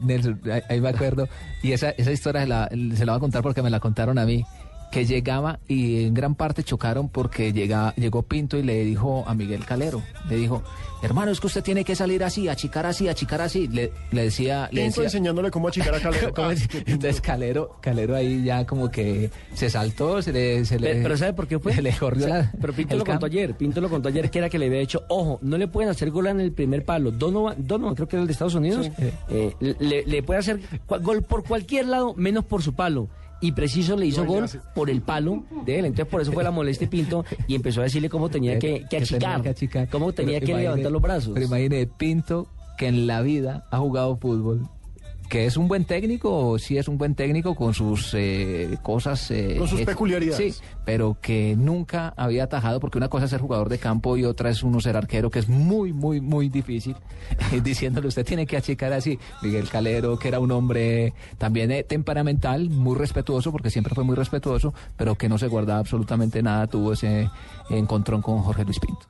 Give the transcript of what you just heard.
Nelson, ahí, me acuerdo. Y esa, esa historia se la, se la voy a contar porque me la contaron a mí que llegaba y en gran parte chocaron porque llega, llegó Pinto y le dijo a Miguel Calero, le dijo, hermano, es que usted tiene que salir así, achicar así, achicar así. Le, le decía... Le decía, enseñándole cómo achicar a Calero. Entonces Calero, Calero ahí ya como que se saltó, se le... Se le pero ¿sabe por qué fue? Se le corrió la, Pero Pinto lo contó ayer, Pinto lo contó ayer que era que le había dicho, ojo, no le pueden hacer gol en el primer palo. Donovan, Donovan creo que era el de Estados Unidos, sí. eh, le, le puede hacer gol por cualquier lado, menos por su palo y preciso le hizo gol por el palo de él. Entonces por eso fue la molestia Pinto y empezó a decirle cómo tenía que, que, achicar, tenía que achicar, cómo tenía pero, que levantar los brazos. Pero imagine Pinto que en la vida ha jugado fútbol que es un buen técnico, sí es un buen técnico con sus eh, cosas... Eh, con sus peculiaridades. Sí, pero que nunca había atajado, porque una cosa es ser jugador de campo y otra es uno ser arquero, que es muy, muy, muy difícil. Diciéndole, usted tiene que achicar así. Miguel Calero, que era un hombre también eh, temperamental, muy respetuoso, porque siempre fue muy respetuoso, pero que no se guardaba absolutamente nada, tuvo ese encontrón con Jorge Luis Pinto.